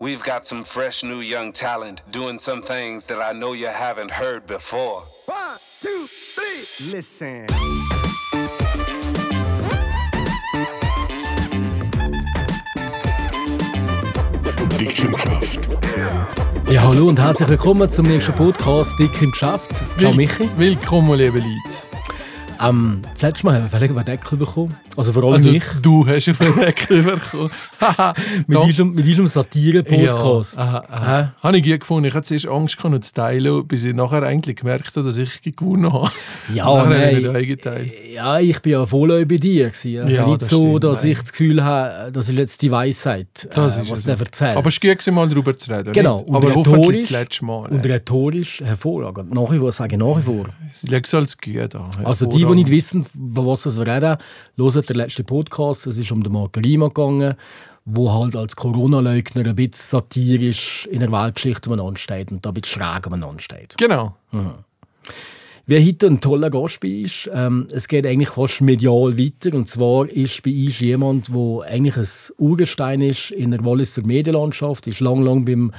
We've got some fresh new young talent doing some things that I know you haven't heard before. One, two, three, listen. Ja, hallo und herzlich willkommen zum nächsten Podcast Dick im Geschäft. Ciao Michi. Willkommen, liebe Leute. Ähm, das letzte Mal haben wir vielleicht einen Deckel bekommen. Also vor allem Also, ich. du hast einen Deckel bekommen. Mit unserem, mit unserem Satire-Podcast. Ja, aha, aha. Habe ich gut gefunden. Ich hatte zuerst Angst gehabt, zu teilen, bis ich nachher eigentlich gemerkt habe, dass ich gewonnen habe. Ja, ich nein. eingeteilt. Ja, ich bin ja voll bei dir. Gewesen. Ja, Ja, nicht das so, stimmt, dass nein. ich das Gefühl habe, das ist jetzt die Weisheit, Das äh, was nicht. erzählt. Aber es ist gut, mal darüber zu reden. Genau, Nicht? und Aber hoffentlich das letzte Mal. Und rhetorisch hervorragend. Nach wie vor sage ich nach wie vor. Ich lege es als gut an. Also die, die nicht wissen, von was wir reden, hören den letzten Podcast. Es ist um den Marc Rima gegangen, wo halt als Corona-Leugner ein bisschen satirisch in der Weltgeschichte umeinander steht und da ein bisschen schräg umeinander steht. Genau. Wer heute ein toller Gast bei ist, ähm, es geht eigentlich fast medial weiter. Und zwar ist bei uns jemand, der eigentlich ein Urgestein ist in der Walliser Medienlandschaft. ist lang, lang beim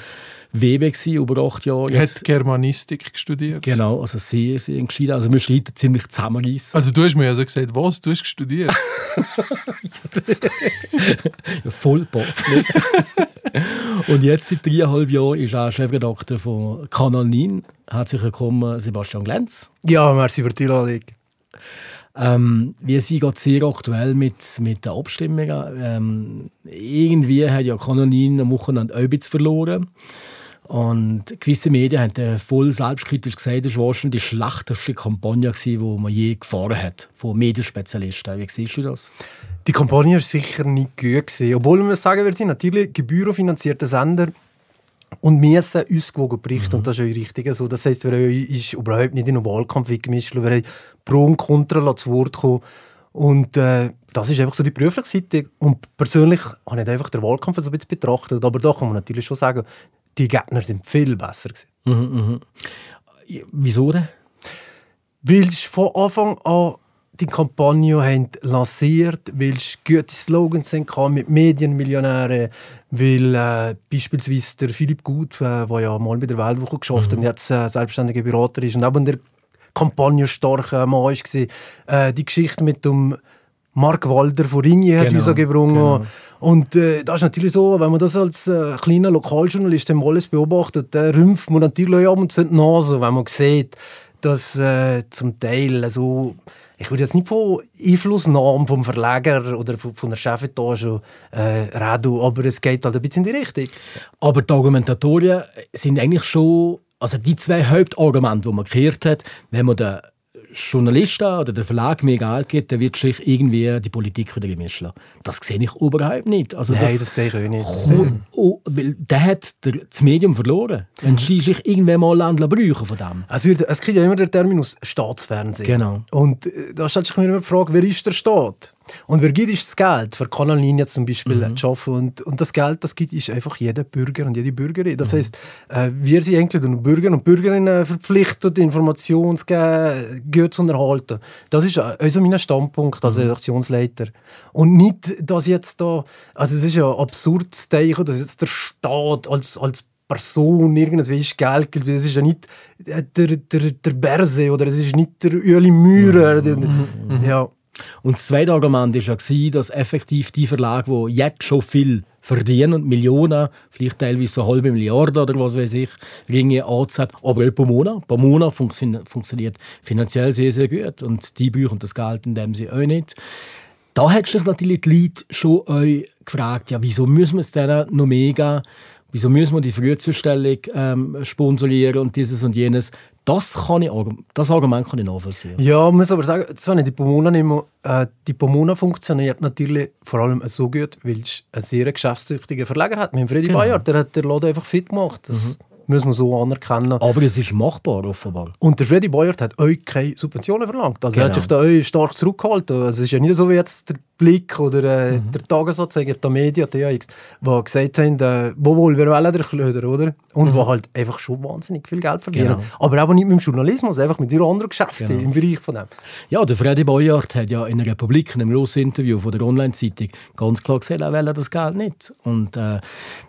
WB gewesen, über acht Jahre. Er hat Germanistik studiert. genau, also sehr, sehr geschieden. Also wir heute ziemlich zusammenreißen. Also du hast mir ja so gesagt, was, du hast studiert? Ja, voll baff. Und jetzt seit dreieinhalb Jahren ist er Chefredakteur von Kanal 9. Herzlich willkommen, Sebastian Glenz. Ja, merci für die Einladung. Ähm, wir sind gerade sehr aktuell mit, mit den Abstimmungen. Ähm, irgendwie hat ja 9 am Wochenende bisschen verloren. Und gewisse Medien haben voll selbstkritisch gesagt, das war wahrscheinlich die schlechteste Kampagne, die man je gefahren hat, von Medienspezialisten. Wie siehst du das? Die Kampagne war sicher nicht gut. Gewesen. Obwohl man sagen wir sind natürlich gebührenfinanzierte Sender und müssen ausgewogen berichten. Und das ist auch richtig so. Das heisst, wir haben uns überhaupt nicht in einen Wahlkampf gemischt. Wir haben Pro und Contra zu Wort kommen. Und äh, das ist einfach so die berufliche Seite. Und persönlich habe ich einfach den Wahlkampf so ein bisschen betrachtet. Aber da kann man natürlich schon sagen, die Gegner sind viel besser. Gewesen. Ja, Wieso denn? Weil sie von Anfang an die Kampagne haben lanciert, weil sie gute Slogans hatten mit Medienmillionären, weil äh, beispielsweise der Philipp Gut, äh, der ja mal bei der Weltwoche geschafft hat und jetzt äh, selbstständiger Berater ist und eben der Kampagne stark äh, Mann war, äh, die Geschichte mit dem Mark Walder von Ringi hat Genau, uns gebrungen. genau. Und äh, das ist natürlich so, wenn man das als äh, kleiner Lokaljournalist alles beobachtet, dann rümpft man natürlich ab und zu die Nase, wenn man sieht, dass äh, zum Teil so, ich würde jetzt nicht von Einflussnahmen vom Verleger oder von, der Chefetage äh, reden, aber es geht halt ein bisschen in die Richtung. Aber die Argumentatorien sind eigentlich schon, also die zwei Hauptargumente, die man gehört hat, wenn man den Journalisten oder den Verlag mehr Geld gibt, dann wird sich irgendwie die Politik wieder gemischt. Das sehe ich überhaupt nicht. Also Nein, das sehe ich auch nicht. Komm, oh, weil der hat der, das Medium verloren. Wenn sie sich irgendwann mal Ländler brauchen von dem. Es, wird, es gibt ja immer den Terminus Staatsfernsehen. Genau. Und äh, da stellt sich mir immer die Frage, wer ist der Staat? Und wer gibt das Geld, für Kanal 9 jetzt zum Beispiel Mhm. zu arbeiten? Und, und das Geld, das gibt ist einfach jeder Bürger und jede Bürgerin. Mhm. Das heisst, äh, wir sind eigentlich den Bürger und Bürgerinnen verpflichtet, Informationen zu geben, gut zu unterhalten. Das ist äh, also mein Standpunkt Mhm. als Redaktionsleiter. Und nicht, dass jetzt da, also es ist ja absurd zu denken, dass jetzt der Staat als, als Person irgendwie ist Geld gilt. Es ist ja nicht äh, der, der, der Berse oder es ist nicht der Ueli Maurer. Mhm. Ja. Und das zweite Argument war ja, dass effektiv die Verlage, die jetzt schon viel verdienen und Millionen, vielleicht teilweise so halbe Milliarde oder was weiß ich, Ringe anzahlen, aber auch. Pro Monat funktio funktioniert finanziell sehr, sehr gut und die brauchen das Geld in dem sie auch nicht. Da hat sich natürlich die Leute schon euch gefragt, ja, wieso müssen wir es denen noch mehr geben? Wieso müssen wir die Frühzustellung ähm, sponsorieren und dieses und jenes? Das, kann ich, das Argument kann ich nachvollziehen. Ja, man muss aber sagen, ich die Pomona mehr. Äh, die Pomona funktioniert natürlich vor allem so gut, weil es einen sehr geschäftstüchtigen Verleger hat. Mit dem Freddy Genau. Bayard, der hat den Laden einfach fit gemacht. Das muss man so anerkennen. Aber es ist machbar, offenbar. Und der Freddy Bayard hat euch keine Subventionen verlangt. Also er hat Genau. sich da euch stark zurückgehalten. Also es ist ja nicht so wie jetzt der Blick oder äh, der Tagesanzeiger, der Media, der AX, die gesagt haben, äh, wo wohl, wir wollen der Klöder, oder? Und wo halt einfach schon wahnsinnig viel Geld verdienen. Genau. Aber auch nicht mit dem Journalismus, einfach mit ihren anderen Geschäften Genau. im Bereich von dem. Ja, der Freddy Boyard hat ja in der Republik, in einem Interview von der Online-Zeitung, ganz klar gesagt, er will das Geld nicht. Und äh,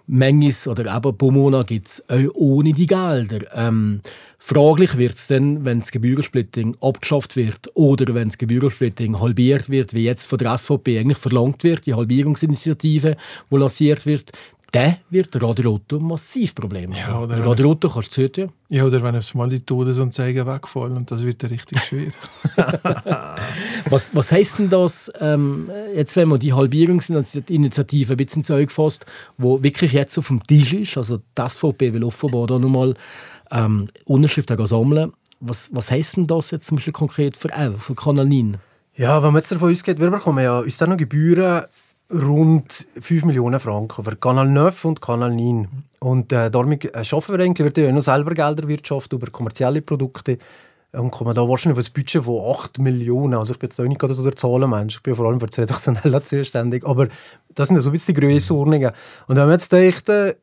manchmal oder eben pro Monat gibt es auch ohne die Gelder. Ähm, fraglich wird es dann, wenn das Gebührensplitting abgeschafft wird oder wenn das Gebührensplitting halbiert wird, wie jetzt von der SVP eigentlich verlangt wird, die Halbierungsinitiative, die lanciert wird, dann wird Radio Otto massiv Probleme Ja, haben. oder Radio Otto kannst du heute ja. Oder wenn auf mal die Todesanzeigen wegfallen und das wird dann richtig schwer. Was, was heisst denn das, ähm, jetzt wenn man die Halbierungsinitiative ein bisschen Zeug fasst, wo wirklich jetzt auf dem Tisch ist, also das SVP will offenbar da nochmal ähm, Unterschriften sammeln, was, was heisst denn das jetzt zum Beispiel konkret für, äh, für Kanal 9? Ja, wenn man jetzt davon ausgeht, wir bekommen ja uns dann noch Gebühren rund 5 Millionen Franken für Kanal 9 und Kanal 9. Und äh, damit äh, schaffen wir eigentlich, wir ja noch selber Gelder wirtschaften über kommerzielle Produkte und kommen da wahrscheinlich auf ein Budget von 8 Millionen. Also ich bin jetzt nicht gerade so der Zahlenmensch, ich bin vor allem für das Redaktionelle zuständig, aber das sind ja so ein bisschen die Grössenordnungen. Und wenn man jetzt denkt, äh,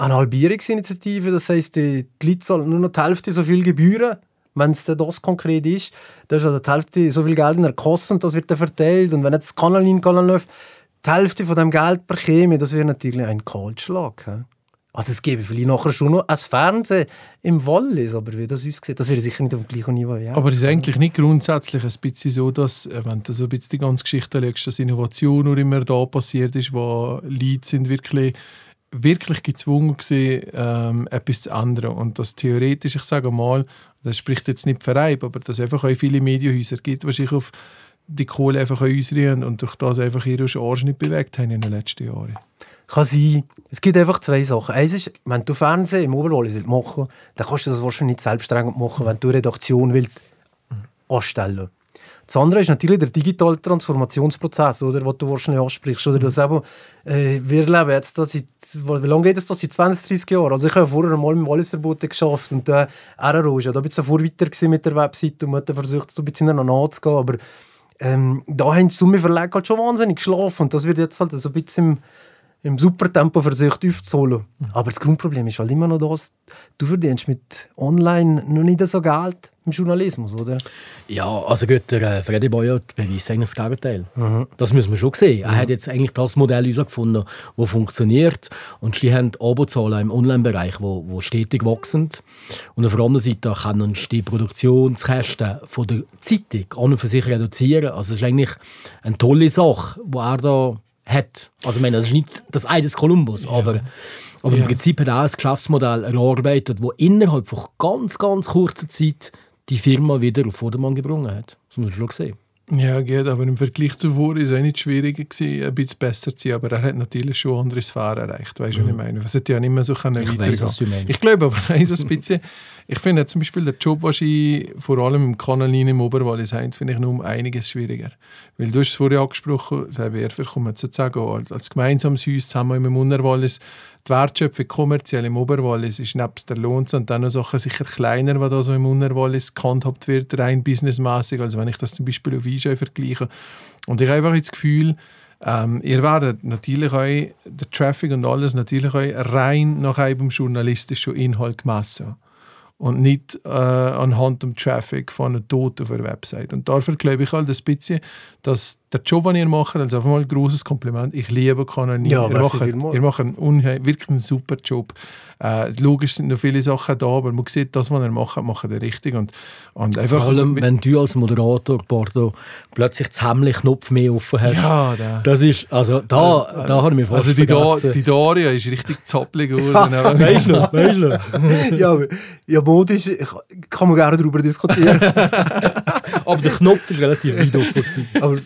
eine Halbierungsinitiative, das heisst, die, Leute zahlen nur noch die Hälfte so viel Gebühren, wenn es das konkret ist. Da ist also die Hälfte so viel Geld in der Kasse und das wird dann verteilt. Und wenn jetzt Kanal in Kanal läuft, die Hälfte von dem Geld bekäme, das wäre natürlich ein Kahlschlag. hä? Also es gäbe vielleicht nachher schon noch ein Fernsehen im Wallis, aber wie das aussieht, das wäre sicher nicht auf dem gleichen Niveau. Ja. Aber es ist eigentlich nicht grundsätzlich ein bisschen so, dass, äh, wenn du so ein bisschen die ganze Geschichte schaust, dass Innovation nur immer da passiert ist, wo Leute sind wirklich, wirklich gezwungen gewesen, ähm, etwas zu ändern. Und das theoretisch, ich sage mal, das spricht jetzt nicht für Reib, aber dass es einfach auch viele Medienhäuser gibt, die sich auf die Kohle einfach ausrühren und durch das einfach ihre Charge nicht bewegt haben in den letzten Jahren. Kann sein. Es gibt einfach zwei Sachen. Eins ist, wenn du Fernsehen im Oberwallis willst machen dann kannst du das wahrscheinlich nicht selbstständig machen, wenn du Redaktion willst anstellen Das andere ist natürlich der digitale Transformationsprozess, oder, den du wahrscheinlich ansprichst. Oder das eben, äh, wir leben jetzt da seit, wie lange geht es da? Seit 20, 30 Jahren. Also ich habe vorher mal im Walliserboten geschafft und äh, RRO ist ja da ein bisschen davor weiter gewesen mit der Webseite und man hat dann versucht, so ein bisschen nachzugehen, aber ähm, da haben die Summe Verlag halt schon wahnsinnig geschlafen und das wird jetzt halt so ein bisschen im, Supertempo versucht aufzuholen. Aber das Grundproblem ist halt immer noch das, du verdienst mit online noch nicht so Geld im Journalismus, oder? Ja, also gut, der äh, Freddy Boyard beweist eigentlich das Gegenteil. Das müssen wir schon sehen. Er hat jetzt eigentlich das Modell herausgefunden, das funktioniert. Und sie haben Abozahlen im Online-Bereich, wo, wo stetig wachsen. Und auf der anderen Seite können die Produktionskosten von der Zeitung an und für sich reduzieren. Also es ist eigentlich eine tolle Sache, die er da hat. Also ich meine, das ist nicht das Ei des Kolumbus, aber, aber im Prinzip hat er auch ein Geschäftsmodell erarbeitet, das innerhalb von ganz, ganz kurzer Zeit die Firma wieder auf Vordermann gebracht hat. Das muss man schon sehen. Ja, geht, aber im Vergleich zuvor war es auch nicht schwieriger, gewesen, ein bisschen besser zu sein. Aber er hat natürlich schon andere Sphären erreicht. Weißt du, was ich meine? Es hätte ja nicht mehr so können Ich weitergehen. was du meinst. Ich glaube aber eins ein bisschen. Ich finde zum Beispiel der Job, was ich vor allem im Kanalin im Oberwallis habe, finde ich noch um einiges schwieriger. Weil du hast es vorher angesprochen, eher kommen sozusagen als, als gemeinsames Haus zusammen im Unterwallis. Die Wertschöpfung kommerziell im Oberwallis ist nebst der Lohns und dann noch Sachen sicher kleiner, was da so im Unterwallis gehandhabt wird, rein businessmäßig. Also wenn ich das zum Beispiel auf Einschau vergleiche. Und ich habe einfach das Gefühl, ähm, ihr werdet natürlich auch der Traffic und alles natürlich auch rein nach einem journalistischen Inhalt gemessen und nicht äh, anhand dem Traffic von einem Toten auf einer Website. Und dafür glaube ich halt ein bisschen, dass der Job, den ihr macht, also einfach mal ein großes Kompliment, ich liebe Kanal Ja, ihr, macht, ihr macht einen unheim- wirklich einen super Job. Äh, logisch sind noch viele Sachen da, aber man sieht, das, was er macht, macht er richtig. Und, und einfach, Vor allem, wenn du als Moderator, Porto, plötzlich das Hemmlich-Knopf mehr offen hast. ja, der, Das ist, also da, da habe ich mich fast also die, da, die Daria ist richtig zappelig geworden. Weißt du noch? Weißt du noch? ja, aber- ja, modisch kann man gerne darüber diskutieren. Aber der Knopf war relativ weit offen. gewesen. aber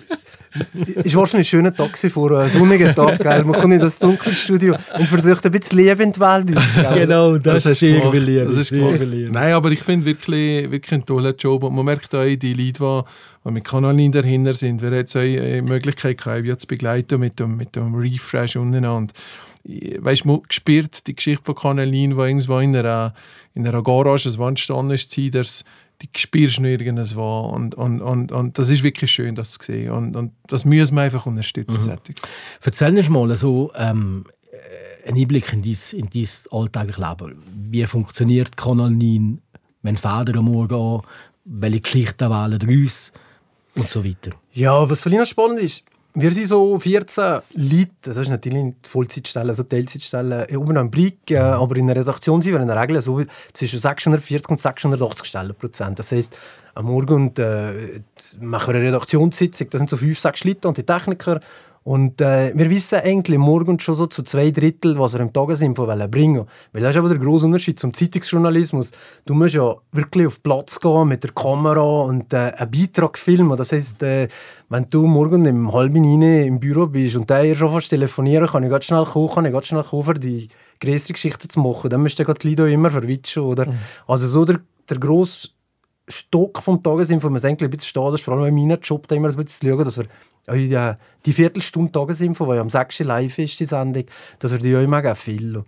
ist wahrscheinlich ein schöner Tag vor einem sonnigen Tag. Gell? Man kommt in das dunkle Studio und versucht ein bisschen Leben in die Welt gell? Genau, das, ist hast sehr gemacht. beliebt. Das ist gemacht. beliebt. Nein, aber ich finde wirklich, wirklich einen tollen Job. Und man merkt auch, die Leute, die, die mit Kanalin dahinter sind, wir haben jetzt auch die Möglichkeit gehabt, zu begleiten mit dem, mit dem Refresh untereinander. Weißt du, man spürt die Geschichte von Kanalin, die irgendwo in einer, in einer Garage, das Wand gestanden ist, dass die spürst du nirgends wo. Und, und, und, und das ist wirklich schön, das zu sehen. Und, und das müssen wir einfach unterstützen. Mhm. Erzähl uns mal so ähm, einen Einblick in dein, in dein alltägliches Leben. Wie funktioniert Kanal 9, wenn Väter am Morgen an, welche Geschichten wählen uns und so weiter? Ja, was für mich spannend ist, wir sind so 14 Leute, das ist natürlich nicht Vollzeitstellen, also Teilzeitstellen, oben am Blick, äh, aber in der Redaktion sind wir in der Regel so zwischen 640 und 680 Stellen Prozent. Das heisst, am Morgen und, äh, machen wir eine Redaktionssitzung, das sind so fünf, sechs Leute und die Techniker und äh, wir wissen eigentlich morgen schon so zu zwei Drittel, was wir im Tagesinfo bringen wollen. Weil das ist aber der grosse Unterschied zum Zeitungsjournalismus. Du musst ja wirklich auf Platz gehen mit der Kamera und äh, einen Beitrag filmen. Das heisst, äh, wenn du morgen im halben Ine im Büro bist und der schon fast telefonieren, kann ich ganz schnell kommen, kann ich ganz schnell kommen, für die größere Geschichte zu machen. Dann müsst ihr die Leute immer verwitschen, oder? Mhm. Also so der, der grosse Stock vom Tagesinfo, man eigentlich ein bisschen stehen, das ist vor allem in meinem Job, da immer ein bisschen zu schauen, dass wir ja, die Viertelstunde Tagesinfo, die am 6. live ist, die Sendung, dass wir die auch immer viel.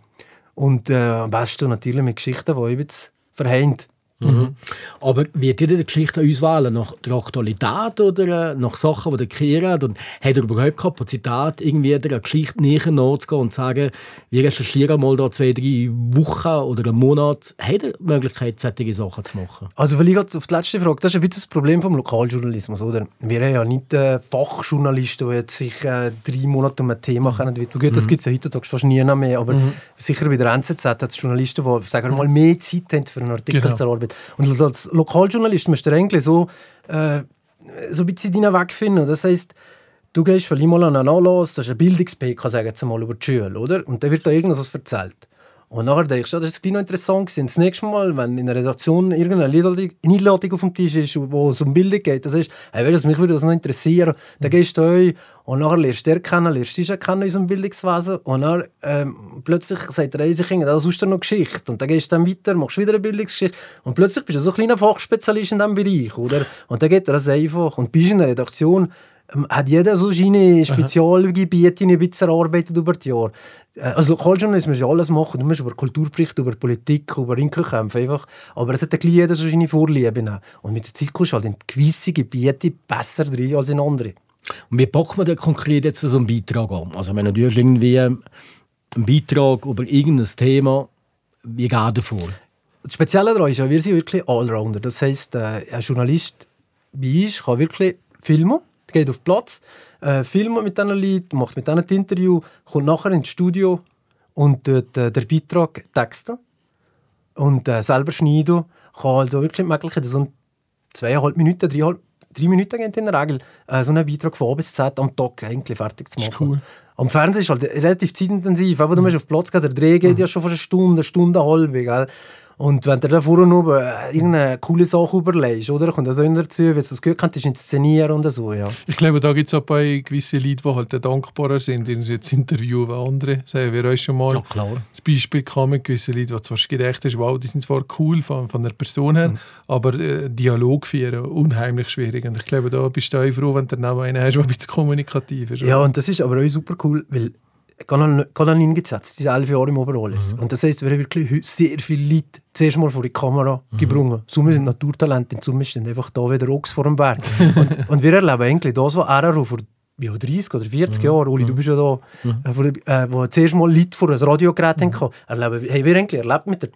Und äh, am besten natürlich mit Geschichten, die jetzt verheint. Mhm. Aber wird ihr die Geschichte auswählen nach der Aktualität oder äh, nach Sachen, die kreiert? Und hat ihr überhaupt Kapazität, irgendwie eine Geschichte näher nachzugehen und zu sagen, wir recherchieren mal da zwei, drei Wochen oder einen Monat? Hat ihr die Möglichkeit, solche Sachen zu machen? Also, weil ich auf die letzte Frage, das ist ein bisschen das Problem vom Lokaljournalismus, oder? Wir haben ja nicht äh, Fachjournalisten, die sich äh, drei Monate um ein Thema kennen. Gut, das mhm. gibt es ja heutzutage fast nie mehr, aber mhm. sicher bei der NZZ hat es Journalisten, die, sagen wir mal, mehr Zeit haben für einen Artikel genau. zu erarbeiten Arbeit. Und als Lokaljournalist musst du eigentlich so, äh, so ein bisschen deinen Weg finden. Das heisst, du gehst vielleicht mal an einen Anlass, das ist ein Bildungs-PK, sagen mal, über die Schule, oder? Und da wird da irgendwas erzählt. Und nachher denkst du, das ist noch interessant gewesen. Das nächste Mal, wenn in der Redaktion irgendeine Einladung auf dem Tisch ist, wo es um Bilder geht, sagst du, hey, mich würde das noch interessieren. Dann gehst du euch und nachher lernst du den kennen, lernst du dich kennen in unserem Bildungswesen und dann ähm, plötzlich sagt er, hey, sich das ist noch Geschichte. Und dann gehst du dann weiter, machst wieder eine Bildungsgeschichte und plötzlich bist du so ein kleiner Fachspezialist in diesem Bereich, oder? Und dann geht das einfach. Und bist in der Redaktion, hat jeder so seine Spezialgebiete ein bisschen erarbeitet über die Jahre. Äh, also Lokaljournalismus ist ja alles machen. Du musst über Kulturberichte, über Politik, über Inkel kämpfen. Einfach. Aber es hat ein jeder so seine Vorlieben. Und mit der Zeit kommst du halt in gewisse Gebiete besser rein als in andere. Und wie packt man denn konkret jetzt so einen Beitrag an? Also wenn du irgendwie einen Beitrag über irgendein Thema, wie geht der vor? Das Spezielle daran ist ja, wir sind wirklich Allrounder. Das heisst, äh, ein Journalist wie ich kann wirklich filmen geht auf Platz, äh, filmt mit diesen Leuten, macht mit denen ein Interview, kommt nachher ins Studio und tut äh, den Beitrag texten und äh, selber schneiden. Kann also wirklich die Möglichkeit, so zweieinhalb Minuten, dreieinhalb, drei Minuten in der Regel, äh, so einen Beitrag von A bis Z am Tag eigentlich fertig zu machen. Cool. Am Fernsehen ist halt relativ zeitintensiv, aber du musst auf Platz gehen, der Dreh geht mhm. ja schon vor einer Stunde, eine Stunde, eine halbe, gell? Und wenn du da vorne noch äh, irgendeine coole Sache überlegst, oder? Kommt das auch dazu, wenn du das Glück hast, inszenieren und so, ja. Ich glaube, da gibt es auch bei gewissen Leuten, die halt dankbarer sind, die jetzt interviewen wie andere. Sagen wir euch schon mal ja, klar. das Beispiel kam mit gewissen Leuten, die zwar gedacht hast, wow, die sind zwar cool von, von der Person her, mhm. aber äh, Dialog führen, unheimlich schwierig. Und ich glaube, da bist du auch froh, wenn du dann einen hast, der ein bisschen kommunikativ ist. Ja, und das ist aber auch super cool, weil Kanalin gesetzt, diese elf Jahre im Oberolles. Mhm. Und das heisst, wir haben wirklich sehr viele Leute zuerst mal vor die Kamera mhm. gebrungen. Some sind Naturtalente, und some sind einfach da wie der Ochs vor dem Berg. und, und wir erleben eigentlich das, was er vor ja, 30 oder 40 mhm. Jahren, Uli, du mhm. bist ja da, mhm. äh, wo, äh, wo zuerst mal Leute vor ein Radiogerät mhm. hatten, erleben, haben wir eigentlich erlebt mit der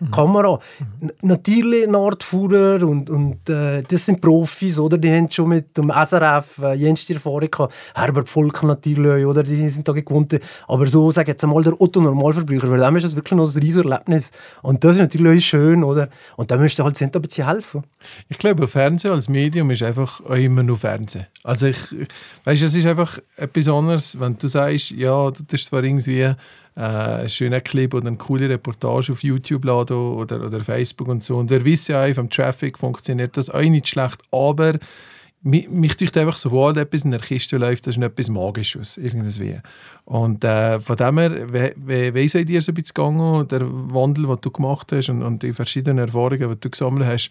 mhm. Kamera. Mhm. Natürlich Nordfuhrer und, und äh, das sind Profis, oder? Die haben schon mit dem SRF äh, jenste Erfahrung gehabt. Herbert Volk natürlich, oder? Die sind da gewohnt. Aber so, sag jetzt einmal, der Otto-Normalverbraucher, für den ist das wirklich noch ein riesiges Erlebnis. Und das ist natürlich schön, oder? Und da müsste halt ein bisschen helfen. Ich glaube, Fernsehen als Medium ist einfach auch immer nur Fernsehen. Also ich, weißt, es ist einfach etwas anderes, wenn du sagst, ja, das ist zwar irgendwie äh, einen schönen Clip oder eine coole Reportage auf YouTube laden oder, oder Facebook und so. Und wir wissen ja, vom Traffic funktioniert das auch nicht schlecht, aber mich, mich tut einfach, sobald etwas in der Kiste läuft, das ist etwas Magisches, irgendwie. Und äh, von dem her, wie, wie, wie ist dir so ein bisschen gegangen, der Wandel, den du gemacht hast und, und die verschiedenen Erfahrungen, die du gesammelt hast,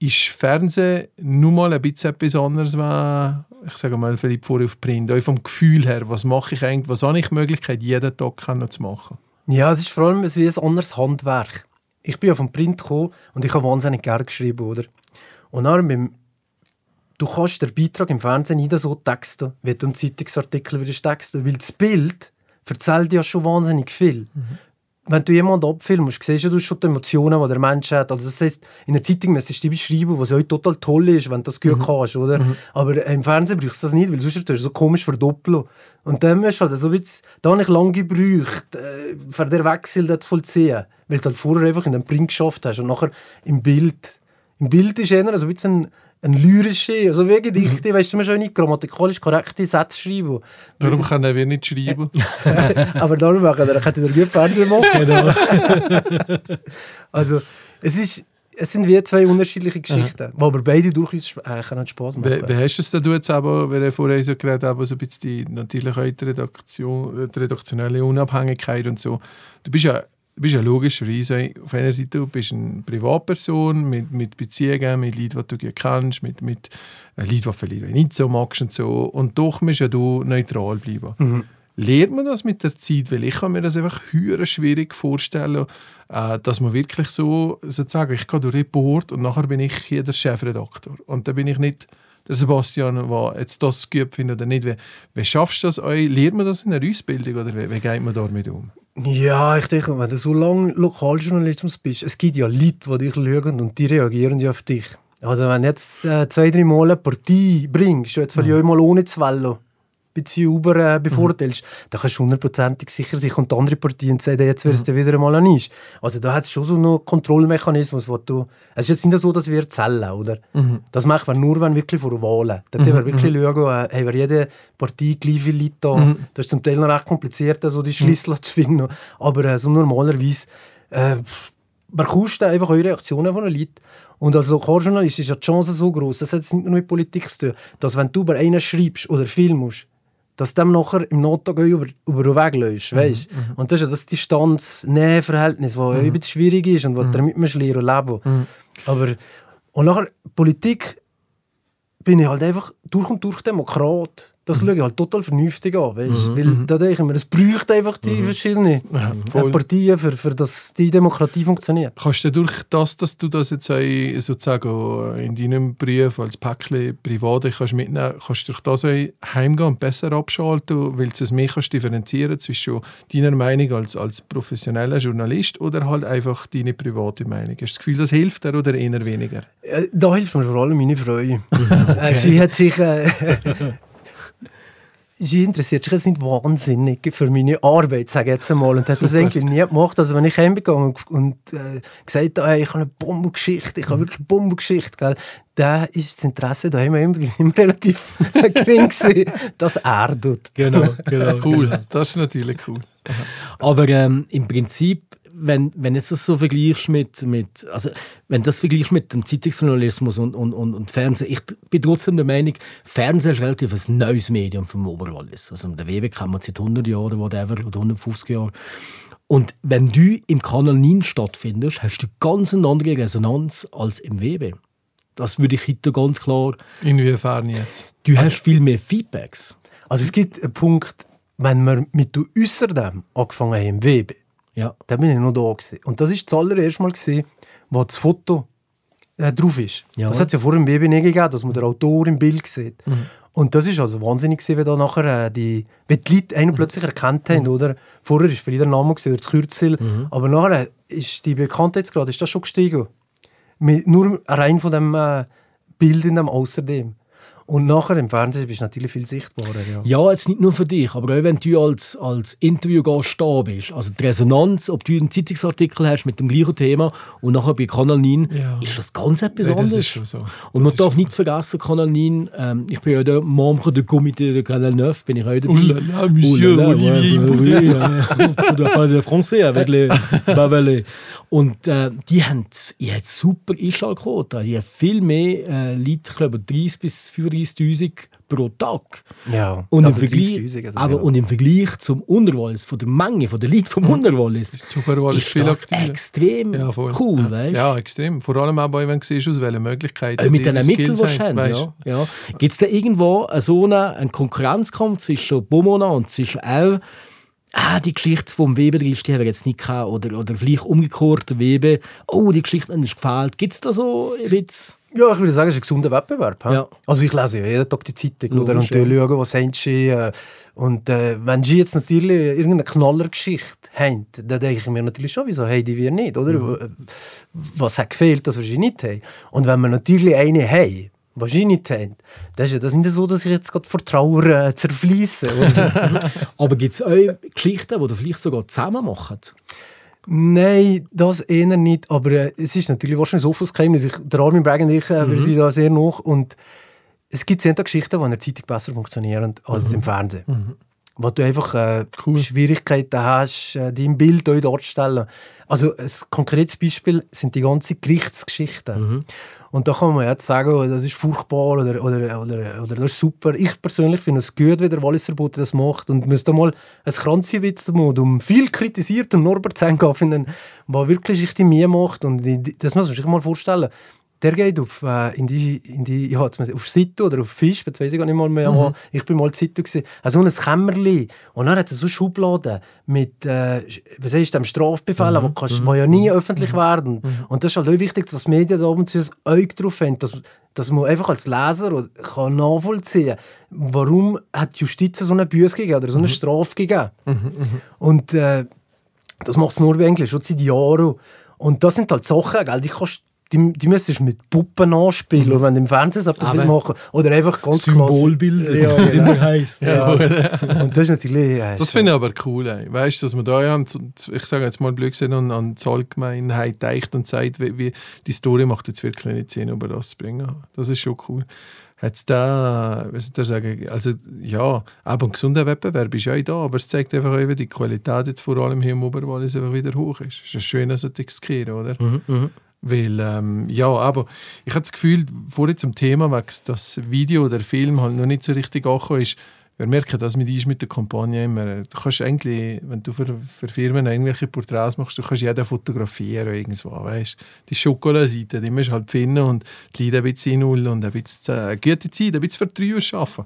ist Fernsehen nun mal ein bisschen etwas anderes, als ich sage mal, vielleicht vorher auf Print. Auch vom Gefühl her, was mache ich eigentlich, was habe ich die Möglichkeit, jeden Tag zu machen? Ja, es ist vor allem wie ein anderes Handwerk. ich bin ja vom Print gekommen und ich habe wahnsinnig gerne geschrieben, oder? Und dann beim, du kannst den Beitrag im Fernsehen nicht so texten, wie du einen Zeitungsartikel würdest texten, weil das Bild erzählt ja schon wahnsinnig viel. Wenn du jemanden abfilmst, siehst du schon die Emotionen, die der Mensch hat. Also das heisst, in der Zeitung müsstest du die beschreiben, was ja total toll ist, wenn du das gut kannst, oder? Aber im Fernsehen brauchst du das nicht, weil sonst tust du so komisch verdoppeln. Und dann musst du halt so bisschen, da habe ich lange gebraucht, äh, für den Wechsel das zu vollziehen. Weil du halt vorher einfach in den Print geschafft hast und nachher im Bild. Im Bild ist eher so ein bisschen ein, lyrische, also wie Gedichte, weißt du, man schon nicht grammatikalisch korrekte Sätze schreiben. Darum kann er nicht schreiben. Aber darum machen wir, könnte ihr gut Fernsehen machen. Genau. Also, es, ist, es sind wie zwei unterschiedliche Geschichten, die aber beide durchaus äh, können Spaß machen. Wie, wie hast du es denn du jetzt aber, wenn er vorher so geredet hat, so ein bisschen die, natürlich auch die, Redaktion, die redaktionelle Unabhängigkeit und so. Du bist ja, du bist ja logischerweise auf einer Seite, du bist eine Privatperson mit, mit Beziehungen, mit Leuten, die du kennst, mit, mit äh, Leuten, die du vielleicht nicht so magst und so. Und doch musst ja du neutral bleiben. Lernt man das mit der Zeit? Weil ich kann mir das einfach höher schwierig vorstellen, äh, dass man wirklich so sozusagen, ich gehe durch Report und nachher bin ich hier der Chefredakteur. Und dann bin ich nicht der Sebastian, der jetzt das gut findet oder nicht. Wie, wie schaffst du das euch? Lernt man das in einer Ausbildung oder wie, wie geht man damit um? Ja, ich denke, wenn du so lange Lokaljournalismus bist, es gibt ja Leute, die dich schauen und die reagieren ja auf dich. Also wenn du jetzt äh, zwei, drei Mal eine Partie bringst, jetzt weil ich mal ohne zu ein bisschen über äh, bevorteilst, dann kannst du hundertprozentig sicher sein, kommt die andere Partie und sagt, jetzt wirst du wieder einmal an ist. Also da hat es schon so einen Kontrollmechanismus, wo du... Es ist jetzt nicht so, dass wir zählen, oder? Das machen wir nur, wenn wirklich vor Wahlen. Dann mhm. wir wirklich schauen, äh, haben wir jede Partie gleich viele Leute da. Das ist zum Teil noch recht kompliziert, so die Schlüssel zu finden. Aber äh, so normalerweise... Äh, man kostet einfach eure Reaktionen von den Leuten. Und als Lokaljournalist ist ja die Chance so groß, das hat jetzt nicht nur mit Politik zu tun, dass wenn du über einen schreibst oder filmst, dass du dem nachher im Nottag über, über den Weg läufst, weißt? Und das ist ja das Distanz-Nähe-Verhältnis, das mhm. übel schwierig ist und was damit musst du lernen und leben. Aber, und nachher, Politik bin ich halt einfach durch und durch Demokrat. Das schaue ich halt total vernünftig an, weißt? Weil da denke ich mir, es bräuchte einfach die verschiedenen voll. Partien, für, für dass die Demokratie funktioniert. Kannst du durch das, dass du das jetzt sozusagen in deinem Brief als Päckchen privat kannst mitnehmen kannst du durch das heimgehen und besser abschalten, weil du es mehr kannst differenzieren zwischen deiner Meinung als, als professioneller Journalist oder halt einfach deine private Meinung. Hast du das Gefühl, das hilft dir oder eher weniger? Äh, Da hilft mir vor allem meine Frau. Äh, sie hat sich... Äh, sie interessiert sich jetzt nicht wahnsinnig für meine Arbeit, sage ich jetzt einmal. Und hat das Super. eigentlich nie gemacht. Also wenn ich heimgegangen und, und äh, gesagt habe, hey, ich habe eine Bombengeschichte, ich habe wirklich eine Bombengeschichte, gell, da ist das Interesse da immer, immer, immer relativ gering gewesen, dass er tut. Genau, genau. Cool, das ist natürlich cool. Aber ähm, im Prinzip, wenn, wenn jetzt das so vergleichst mit, mit also wenn das vergleichst mit dem Zeitungsjournalismus und, und, und, und Fernsehen, ich bin trotzdem der Meinung, Fernsehen ist relativ ein neues Medium vom Oberwallis. Also der WB kennen wir seit 100 Jahren, whatever, oder 150 Jahren. Und wenn du im Kanal 9 stattfindest, hast du ganz eine andere Resonanz als im WB. Das würde ich heute ganz klar. Inwiefern jetzt? Du hast viel mehr Feedbacks. Also es gibt einen Punkt, wenn wir mit du außerdem angefangen haben im WB, Ja. da bin ich noch da gewesen. Und das war das allererste Mal, gewesen, wo das Foto äh, drauf ist. Ja. Das hat es ja vorher im WB nicht gegeben, dass man den Autor im Bild sieht. Und das ist also wahnsinnig gewesen, wie da nachher äh, die, wie die Leute einen plötzlich erkannt haben, oder? Vorher war vielleicht der Name gewesen, oder das Kürzel, aber nachher ist die Bekanntheitsgrad ist das schon gestiegen. Mit, nur rein von dem äh, Bild in dem Außerdem. Und nachher im Fernsehen bist du natürlich viel sichtbarer. Ja. Ja, jetzt nicht nur für dich, aber auch wenn du als, als Interviewgast da bist. Also die Resonanz, ob du einen Zeitungsartikel hast mit dem gleichen Thema und nachher bei Kanal 9, Ja. ist das ganz etwas Ja, anderes. so. Und man darf nicht vergessen, Kanal 9, ähm, ich bin ja der Membre du Comité de Canal 9, bin ich auch dabei. Oh là là, Monsieur Oh là là, Olivier euh, oder pas de français avec les Bavelets. Und äh, die haben, die haben super Einschaltquote. Die haben viel mehr äh, Leute, ich glaube 30 bis 35'000 pro Tag. Ja, Und, also im Vergleich, 30'000, also, aber ja. und im Vergleich zum Unterwallis, von der Menge, von der Leute vom Unterwallis, ist viel das extrem Ja, cool, ja. weißt Ja, extrem. Vor allem auch, wenn du siehst, aus welchen Möglichkeiten Äh, mit den Mitteln, die sie haben. Ja, ja. Gibt es da irgendwo so einen, einen Konkurrenzkampf zwischen Bomona und zwischen R, ah, die Geschichte vom Weber-Griff, die haben wir jetzt nicht gehabt. Oder, oder vielleicht umgekehrt, Weber, oh, die Geschichte hat uns gefällt. Gibt es da so ein bisschen... Ja, ich würde sagen, es ist ein gesunder Wettbewerb. Ja. Also ich lese ja jeden Tag die Zeitung oder, Logisch, und ja. schaue, was haben sie. Äh, und äh, wenn sie jetzt natürlich irgendeine Knallergeschichte haben, dann denke ich mir natürlich schon, wieso haben die wir nicht, oder? Mhm. Was hat gefehlt, dass wir sie nicht haben? Und wenn wir natürlich eine haben, nicht haben, dann ist ja das nicht so, dass ich jetzt gerade vor Trauer äh, zerfließe. Aber gibt es auch Geschichten, die ihr vielleicht sogar zusammen macht? Nein, das eher nicht. Aber äh, es ist natürlich wahrscheinlich so viel Geheimnis. Ich, der Armin Bragg und ich, äh, wir sind da sehr noch. Und es gibt sehr Geschichten, die in der Zeitung besser funktionieren als im Fernsehen. Wo du einfach äh, Schwierigkeiten hast, äh, die im Bild euch darzustellen. Also ein konkretes Beispiel sind die ganzen Gerichtsgeschichten. Und da kann man jetzt sagen, oh, das ist furchtbar oder, oder, oder, oder das ist super. Ich persönlich finde es gut, wie der Walliser Bote das macht und müsste mal ein machen, um viel kritisierten Norbert Zenga finden, der wirklich sich die Mühe macht und das muss man sich mal vorstellen. Der geht auf, äh, in die, in die, ja, auf Situ oder auf Fisch, jetzt weiß ich gar nicht mal mehr. Mhm. Ich bin mal Situ gewesen. Also so ein Kämmerli. Und dann hat es so Schubladen mit, äh, was heißt dem Strafbefehl, mhm. kannst, die ja nie öffentlich werden. Und das ist halt auch wichtig, dass die Medien da oben zu ein Auge drauf haben, dass, dass man einfach als Leser kann nachvollziehen warum hat die Justiz so eine Büße gegeben oder so eine Strafe gegeben. Und äh, das macht es nur bei Englisch, schon seit Jahren. Und das sind halt Sachen, gell, die kannst die, die müsstest du mit Puppen anspielen, und wenn du im Fernsehen so etwas Aber- willst machen Oder einfach ganz Symbolbilder, klassisch- wie es Ja, immer genau. heisst. ja. Und das ist natürlich... Äh, Das finde ich aber cool. Ey. Weißt du, dass man da ja, ich sage jetzt mal blöd gesagt, an, an die Allgemeinheit deicht und sagt, wie, wie die Story macht jetzt wirklich nicht Sinn, über das zu bringen. Das ist schon cool. Hat's da, was soll ich da sagen, also ja, aber ein gesunder Wettbewerb ist ja auch da, aber es zeigt einfach auch, wie die Qualität jetzt vor allem hier im Oberwallis einfach wieder hoch ist. Es ist schön, so zu riskieren, oder? Weil, ähm, ja, aber ich habe das Gefühl, vorher zum Thema, wegen das Video oder Film halt noch nicht so richtig angekommen ist, wir merken das mit mit der Kampagne immer. Du kannst eigentlich, wenn du für, für Firmen irgendwelche Porträts machst, du kannst jeden fotografieren irgendwo, weißt Die Schokoladenseite, die musst du halt finden und die Leute ein bisschen null und ein bisschen äh, gute Zeit, ein bisschen Vertrauen schaffen.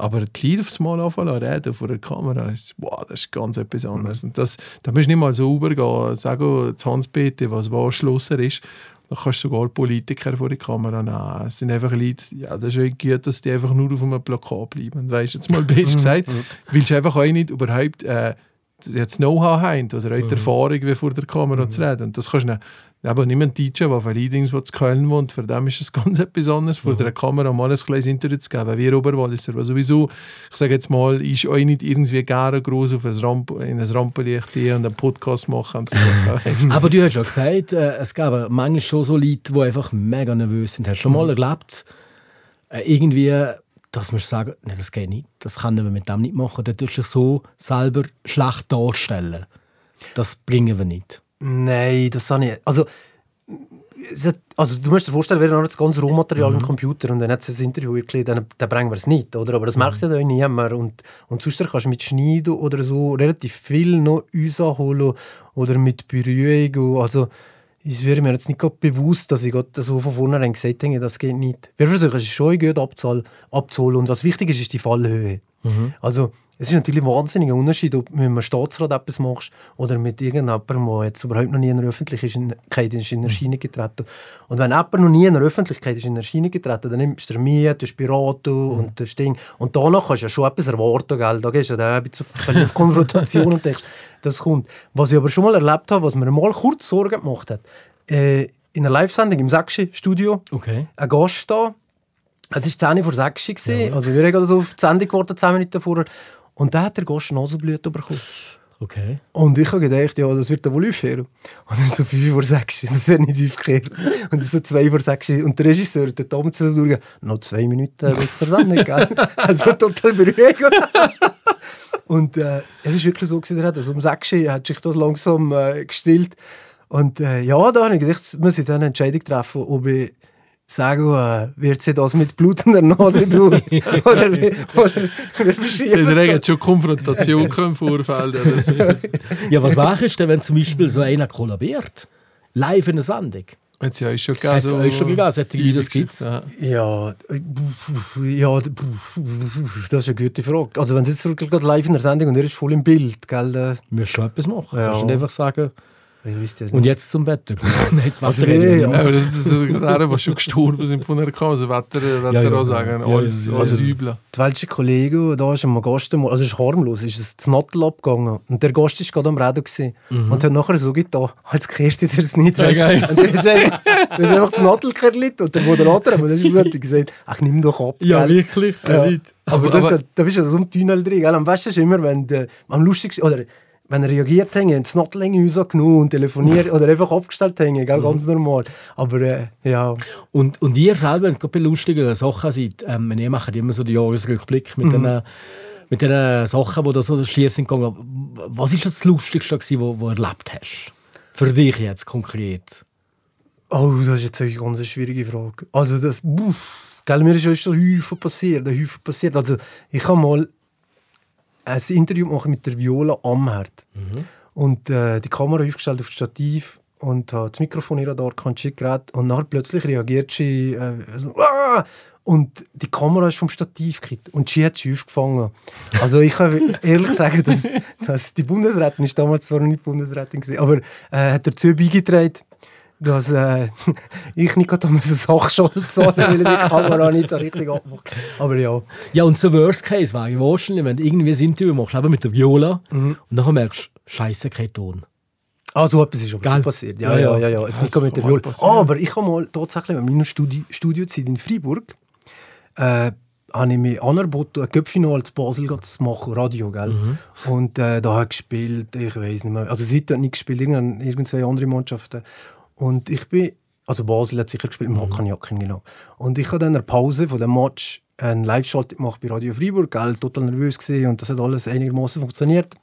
Aber die Leute aufs Mal anfangen zu reden vor der Kamera, ist, wow, das ist ganz etwas anderes. Und das, da musst du nicht mal so übergehen, sagen, das Hans-Peter, was was Schlosser ist, da kannst du sogar Politiker vor die Kamera nehmen. Es sind einfach Leute, ja, das ist gut, dass die einfach nur auf einem Plakat bleiben. Weißt du, jetzt mal best gesagt, willst du einfach auch nicht überhaupt äh, jetzt Know-how haben oder auch die Erfahrung, wie vor der Kamera zu reden. Und das kannst du nicht, aber niemand DJ, der für Readings, der zu Köln wohnt, für den ist es ganz etwas anderes, vor der Kamera mal ein kleines Interview zu geben. Wir Oberwalliser, weil sowieso, ich sage jetzt mal, ist euch nicht irgendwie gerne groß auf ein Ramp in ein Rampenlicht gehen und einen Podcast machen. Und so. Aber du hast ja gesagt, äh, es gab manchmal schon so Leute, die einfach mega nervös sind. Hast du schon mal erlebt, äh, irgendwie, dass man sagen, nee, das geht nicht, das können wir mit dem nicht machen. Dann tust du so selber schlecht darstellen. Das bringen wir nicht. Nein, das habe ich. Also, also du musst dir vorstellen, wir haben das ganze Rohmaterial im Computer und dann hat es ein Interview wirklich, dann, dann bringen wir es nicht, oder? Aber das merkt ja dann niemand. Und, und sonst kannst du mit Schneiden oder so relativ viel noch rausholen oder mit Berührung. Also, es wäre mir jetzt nicht bewusst, dass ich gerade so von vornherein gesagt habe, das geht nicht. Wir versuchen es schon gut abzuholen, abzuholen. Und was wichtig ist, ist die Fallhöhe. Also, es ist natürlich ein wahnsinniger Unterschied, ob du mit einem Staatsrat etwas machst oder mit irgendjemandem, der jetzt überhaupt noch nie in der Öffentlichkeit ist, in Erscheinung getreten. Und wenn jemand noch nie in der Öffentlichkeit ist, in Erscheinung getreten, dann nimmst du Mühe, du hast Beratung und das Ding. Und danach kannst du ja schon etwas erwarten, gell? Da gehst du ja dann ein bisschen auf, Konfrontation und denkst, das kommt. Was ich aber schon mal erlebt habe, was mir mal kurz Sorgen gemacht hat, äh, in einer Live-Sendung im Sächschi-Studio, Okay. ein Gast da. Es war 10 vor 6 Uhr. gewesen. Also wir haben so auf die Sendung gewartet, 10 Minuten vorher. Und dann hat der Gast Nasenblüte bekommen. Okay. Und ich habe gedacht, ja, das wird er wohl aufhören. Und dann so 5 vor 6 Uhr, das hat nicht aufgehört. Und dann so 2 vor 6 Uhr. Und der Regisseur hat dort oben zu durch, noch zwei Minuten bis zur Sendung, gell? Also total beruhigt. Und äh, es ist wirklich so, gewesen, also um 6 Uhr hat sich das langsam äh, gestillt. Und äh, ja, da habe ich gedacht, muss ich dann eine Entscheidung treffen, ob ich sage, äh, wird sie das mit blutender Nase tun? oder, oder wir Sie verschieben haben es jetzt schon Konfrontation im Vorfeld. Also, Ja, was machst du denn, wenn zum Beispiel so einer kollabiert? Live in der Sendung? Hat es ja schon gegeben. Hat es auch schon gegeben, Lieder, das gibt's. Ja. Ja, ja, das ist eine gute Frage. Also wenn es jetzt wirklich gerade live in der Sendung und er ist voll im Bild, gell? Du musst schon etwas machen. Ja. Kannst nicht einfach sagen, und jetzt zum Wetter. Nein, Also, Wetter reden wir ja, das ist so die, die schon gestorben sind von der Kase. Wetter, Wetter Ja, ja, auch sagen, ja, alles, ja, ja. alles Also- übel. Die welche Kollege, da ist ein Gast, also es ist harmlos, ist es zu Nattel abgegangen. Und der Gast war gerade am Reden gewesen. und hat nachher so getan, als kehrst du dir das nicht. du. geil. und der ist einfach, der ist einfach das Nattel gerlit und der Moderator hat mir gesagt, ach nimm doch ab. Ja, gell. wirklich. Ja. Ja. Aber, Aber- das aber- ist ja, da bist du ja so im Tunnel drin. Gell? Am besten ist immer, wenn der, am lustigsten, oder wenn er reagiert haben, haben sie noch länger rausgenommen und telefoniert oder einfach abgestellt haben, gell? ganz normal. Aber äh, ja, Und, und ihr selber, gerade bei lustigen Sachen seid, ähm, ihr macht immer so den Jahresrückblick mit Mhm. den mit den Sachen, die da so schief sind gegangen. Was ist das Lustigste, was du erlebt hast? Für dich jetzt konkret. oh, das ist jetzt eine ganz schwierige Frage. Also das, uff, gell, mir ist schon so Häufen passiert, Häufen passiert. Also ich habe mal ein Interview gemacht mit der Viola Amherd. Und äh, die Kamera aufgestellt auf das Stativ und hat das Mikrofon ihr da gerät und dann plötzlich reagiert sie äh, so, «Ah!» und die Kamera ist vom Stativ gekippt und sie hat sie aufgefangen. Also ich kann ehrlich sagen, dass, dass die Bundesrätin ist damals zwar noch nicht Bundesrätin gewesen, aber äh, hat dazu beigetragen, dass äh, ich nicht gerade eine Sachschuld zahlen weil ich die Kamera nicht so richtig abmacht. Aber ja. Ja, und so Worst Case wäre wahrscheinlich, wenn du irgendwie ein Interview machst, eben mit der Viola, Mhm. und dann merkst du, Scheiße, kein Ton. Ah, so etwas ist aber passiert. Ja, Ja, ja, ja. ja. Jetzt nicht mit der Viola. Ah, aber ich habe mal tatsächlich in meiner Studi Studiozeit in Freiburg äh, habe ich mich angeboten, ein Köpfinal zu Basel zu machen, Radio, gell? Und äh, da hat gespielt, ich weiß nicht mehr, also Seite hat nicht gespielt, irgendeine, irgendwelche andere Mannschaften. Und ich bin, also Basel hat sicher gespielt, im Hakan genau. Und ich habe dann in der Pause von dem Match eine Live-Schalte gemacht bei Radio Freiburg, gell? total nervös gesehen und das hat alles einigermaßen funktioniert.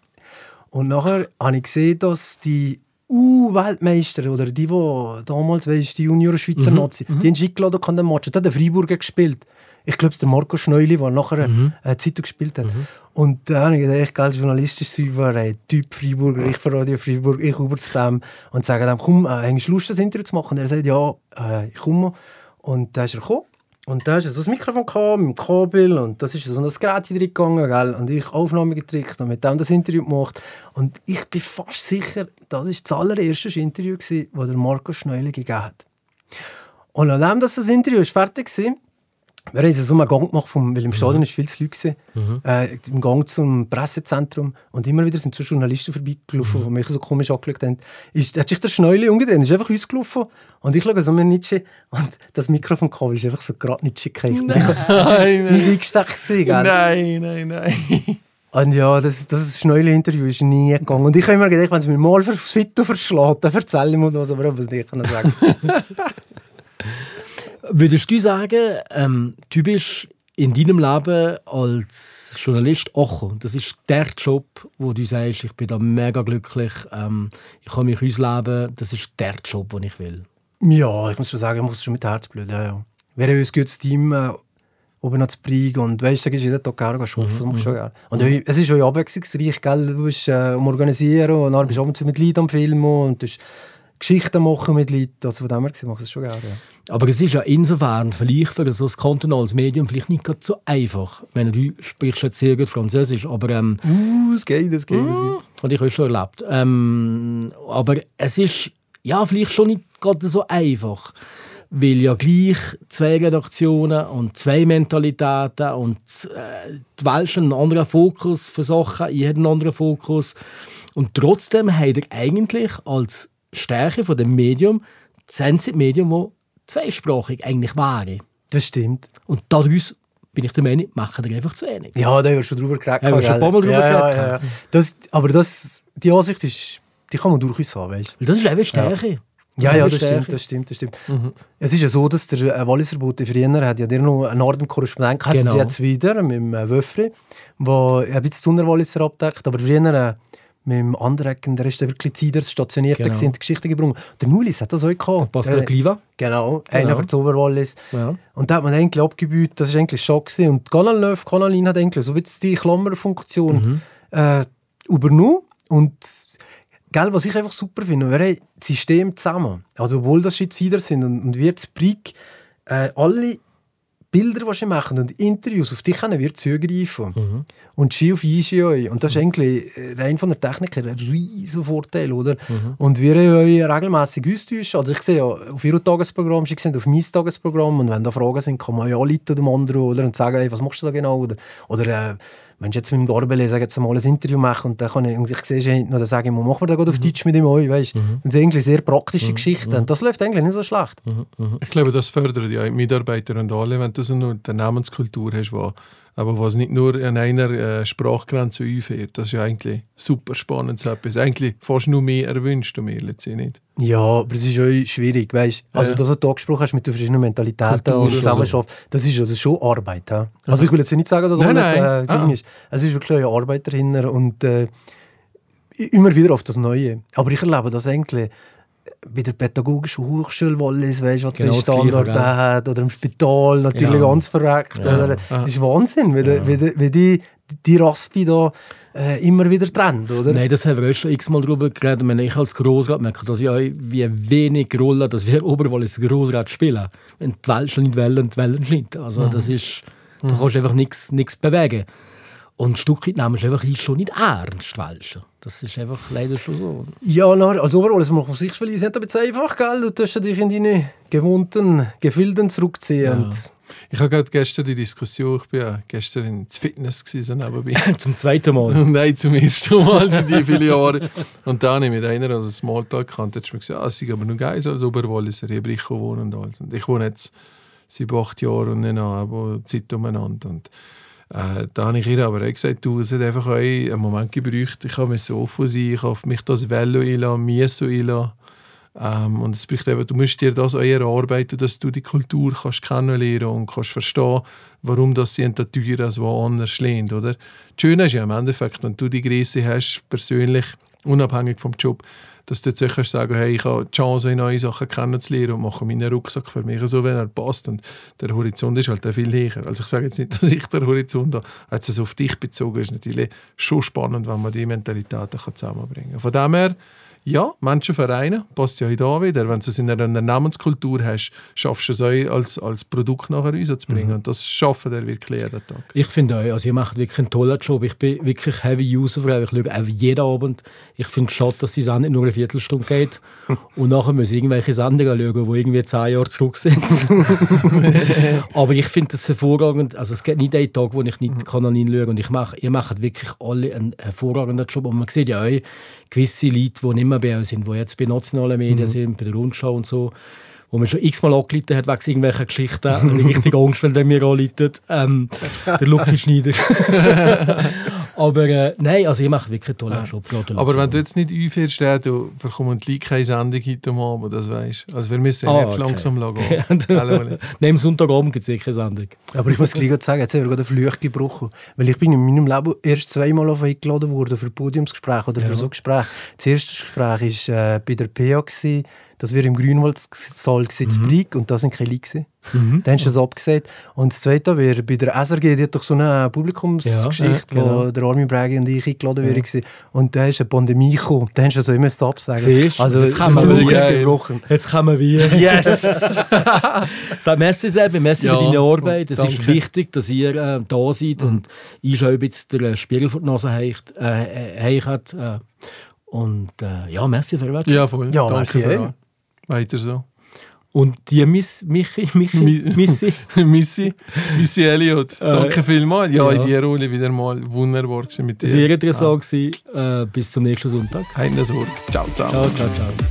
Und nachher habe ich gesehen, dass die U-Weltmeister oder die, die damals, weißt, die Junior-Schweizer Nazi, die haben eingeladen an dem Match. Und da hat der Freiburger gespielt. Ich glaube, es der Marco Schneuli, der nachher eine Zeitung gespielt hat. Und da habe ich gedacht, geil, journalistisch super, ein Typ Freiburger, ich für Radio Freiburg, ich über zu dem und sage dem, komm, äh, hast du Lust, das Interview zu machen? Und er sagt, ja, äh, ich komme. Und dann ist er gekommen. Und da ist so das Mikrofon gehabt, mit dem Kabel und das ist so das Gerät drin gegangen, gell? und ich Aufnahme gedrückt und mit dem das Interview gemacht. Und ich bin fast sicher, das ist das allererste Interview, gewesen, das der Marco Schneuli gegeben hat. Und nachdem dass das Interview ist fertig war, wir haben so einen Gang gemacht, vom, weil im Stadion ist viel zu Leute gewesen, äh, im Gang zum Pressezentrum und immer wieder sind so Journalisten vorbeigelaufen, die mich so komisch angeschaut haben. Ist, hat sich der Schneuli umgedreht, ist einfach uns gelaufen und ich schaue so mir Nietzsche und das Mikrofonkabel ist einfach so gerade schick gekriegt. Nein, nicht eingesteckt, nein, nein, nein. Und ja, das, das Schneuli-Interview ist nie gegangen. Und ich habe immer gedacht, wenn es mir mal für Sitto verschlägt, dann erzähle ich mir das, aber ich es nicht sagen. Würdest du sagen, ähm, du bist in deinem Leben als Journalist Ocho, das ist der Job, wo du sagst, ich bin da mega glücklich, ähm, ich kann mich ausleben, das ist der Job, den ich will. Ja, ich muss schon sagen, ich muss schon mit Herzblut. Ja, ja. Wir haben ein gutes Team äh, oben zu Brig und weißt du, da gehst du jeden Tag gerne arbeiten, ich schon gerne. Und äh, es ist auch abwechslungsreich, gell? du bist äh, am Organisieren und dann bist du mit Leuten am Filmen und du hast Geschichten machen mit Leuten, also von dem her mache ich das schon gerne. Ja. Aber es ist ja insofern vielleicht für so ein kantonales Medium vielleicht nicht gerade so einfach. Ich meine, du sprichst jetzt sehr gut Französisch, aber ähm, Uh, es geht, es geht, es geht. habe ich auch schon erlebt. Ähm, aber es ist ja vielleicht schon nicht gerade so einfach, weil ja gleich zwei Redaktionen und zwei Mentalitäten und äh, die Welt einen anderen Fokus für Sachen, ich habe einen anderen Fokus und trotzdem hat er eigentlich als Stärke von dem Medium das einzige Medium, das zweisprachig eigentlich wäre. Das stimmt. Und daraus bin ich der Meinung, machen wir einfach zu wenig. Ja, da haben wir schon drüber geredet. Haben wir schon ein paar Mal drüber ja, geredet. Ja, ja. Das, aber das, die Ansicht ist, die kann man durchaus haben, weißt Weil das ist einfach Stärke. Ja, ja, das stimmt, das stimmt, das stimmt. Es ist ja so, dass der äh, Walliser Bote früher hat ja noch einen Norden-Korrespondent gehabt, Genau. jetzt wieder mit dem äh, Wöffri, der ein bisschen das Unterwalliser abdeckt, aber früher äh, mit dem Andrecken, der ist wirklich Zeit stationiert Genau. genau. in die Geschichte gebrungen. Der Nulis hat das auch gehabt. Pascal Äh, Kliva. Genau, einer für das Oberwallis. Ja. Und da hat man eigentlich abgebüht, das war eigentlich schon. Gewesen. Und Canal Canalin hat eigentlich so bisschen die Klammerfunktion Mhm. äh, übernommen. Und gell, was ich einfach super finde, wir haben das System zusammen. Also, obwohl das Schweizer sind und, und wir das Brick, äh, alle Bilder, die sie machen und Interviews, auf die können wir zugreifen. Und Ski auf euch. Und das ist eigentlich äh, rein von der Technik her ein riesen Vorteil, oder? Und wir haben euch regelmässig austauschen. Also ich sehe ja auf ihr Tagesprogramm, sie sehen auf mein Tagesprogramm und wenn da Fragen sind, kann man ja anrufen dem anderen oder, und sagen, hey, was machst du da genau? Oder, oder äh, wenn ich jetzt mit dem Dorbele sage, jetzt mal ein Interview machen und dann kann ich, und ich sehe hinten oder sage, machen wir da gerade auf Deutsch mit ihm euch, weißt du? Das sind eigentlich sehr praktische Geschichten. Und das läuft eigentlich nicht so schlecht. Ich glaube, das fördert ja die Mitarbeiter und alle, wenn du so eine Unternehmenskultur hast, wo, aber was nicht nur an einer äh, Sprachgrenze einfährt. Das ist ja eigentlich super spannend. so etwas. Eigentlich fast nur mehr erwünscht, um ehrlich zu sein. Nicht? Ja, aber es ist auch schwierig, weißt Also Ja. das, was du angesprochen hast mit den verschiedenen Mentalitäten Kultur und und so. Zusammenarbeit, das ist ist schon Arbeit. Ja? Also ich will jetzt nicht sagen, dass Nein, alles nein. äh, Ding Ah. ist. Es ist wirklich eine Arbeit dahinter und äh, immer wieder auf das Neue. Aber ich erlebe das eigentlich bei der pädagogischen Hochschule Wallis, weißt du, was Genau für Gleiche, Standard hat, oder im Spital, natürlich Genau. ganz verreckt. Ja. Oder? Ah. Das ist Wahnsinn, wie, die, wie, die, wie die, die Raspi da äh, immer wieder trennt, oder? Nein, das haben wir auch schon x-mal darüber geredet. Ich, meine, ich als Grossrat merke, dass ich auch, wie wenig Rolle, dass wir Oberwallis Grossrat spielen. Wenn die Welt schon nicht wollen, die Wellen nicht. Also das ist, da kannst du einfach nichts nichts bewegen. Und ein Stück weit nehmen sie einfach schon nicht ernst, Welschen. Das ist einfach leider schon so. Ja, na, als Oberwallis macht man sich vielleicht nicht bisschen einfach, gell? Du tust dich in deine gewohnten Gefilden zurückziehen. Und Ich habe gerade gestern die Diskussion, ich war ja gestern ins Fitness gewesen, so nebenbei. Zum zweiten Mal. Nein, zum ersten Mal seit die viele Jahre. Und dann habe ich mit einer also Smalltalk gekannt, hat mir gesagt, ah, es sei aber nur geil, so als Oberwalliser, ich Bricho wohnen und alles. Und ich wohne jetzt seit acht Jahren und nicht aber Zeit umeinander. Und äh, da habe ich ihr aber auch gesagt, du, es hat einfach einen Moment gebraucht, ich habe so offen sein, ich habe mich das Velo einlassen, mir so. Ähm, und es braucht eben, du musst dir das auch erarbeiten, dass du die Kultur kannst kennenlernen und kannst verstehen, warum das sie in der Tür als woanders lehnt, oder? Das Schöne ist ja im Endeffekt, wenn du die Größe hast, persönlich, unabhängig vom Job, dass du jetzt kannst sagen, hey, ich habe die Chance, neue Sachen kennenzulernen und mache meinen Rucksack für mich so, wenn er passt. Und der Horizont ist halt viel näher. Also ich sage jetzt nicht, dass ich den Horizont habe, als es auf dich bezogen ist, natürlich schon spannend, wenn man die Mentalitäten zusammenbringen kann. Von dem her, ja, Menschenvereine, passt ja auch da wieder. Wenn du es in einer Unternehmenskultur hast, schaffst du es auch als, als Produkt nachher rauszubringen. Und das schaffen wir wirklich jeden Tag. Ich finde auch, also ihr macht wirklich einen tollen Job. Ich bin wirklich heavy User euch. Ich schaue einfach jeden Abend. Ich finde es schade, dass die Sendung nur eine Viertelstunde geht. Und nachher müssen irgendwelche Sendungen schauen, die irgendwie zehn Jahre zurück sind. Aber ich finde das hervorragend. Also es gibt nicht einen Tag, wo ich nicht kann hinschaue. Und ich mache, ihr macht wirklich alle einen hervorragenden Job. Und man sieht ja auch gewisse Leute, die nicht mehr uns sind, die jetzt bei nationalen Medien sind, bei der Rundschau und so wo man schon x-mal angeleitet hat wegen irgendwelchen Geschichten. Und ich richtig Angst, wenn der mir anleitet. Ähm, der Lucky Schneider. Aber äh, nein, also ihr macht wirklich einen tollen Job. Gratulation. Aber wenn du jetzt nicht einfährst, dann du bekommst gleich keine Sendung heute Abend, das weißt Also wir müssen Ah, jetzt okay. langsam Ja, gehen. Nein, am Sonntagabend gibt es eh keine Sendung. Aber ich muss gleich sagen, jetzt haben wir gerade einen Fluch gebrochen. Weil ich bin in meinem Leben erst zweimal auf eingeladen worden für Podiumsgespräche oder für so Gespräche. Das erste Gespräch war äh, bei der PA, gewesen, dass wir im Grünwaldsaal sitzen mhm. und da sind keine Leute. Mhm. Dann hast du das abgesagt. Und das zweite wäre bei der SRG, die hat doch so eine Publikumsgeschichte, Ja, genau. wo der Armin Brägi und ich eingeladen ja. waren. Und da ist eine Pandemie gekommen. Da hast du so immer absagen. Siehst du? Also, Jetzt kann man der Fluch wirklich- ist gebrochen. Jetzt kommen wir. Yes! Sag merci selber, merci Ja, für deine Arbeit. Es ist wichtig, dass ihr äh, da seid und ich schon ein bisschen den Spiegel vor die Nase heicht, äh, heicht, äh, Und äh, ja, merci für den Ja, voll. Ja, Danke merci, für alles. Weiter so. Und die Miss, Michi, Michi, Mi- Missy, Missy, Missy Elliot, danke vielmals. Ja, Äh, ja. in dieser Rolle wieder mal wunderbar mit dir. sehr interessant gewesen. Äh, bis zum nächsten Sonntag. Sorge. Ciao zusammen. Ciao, ciao, ciao.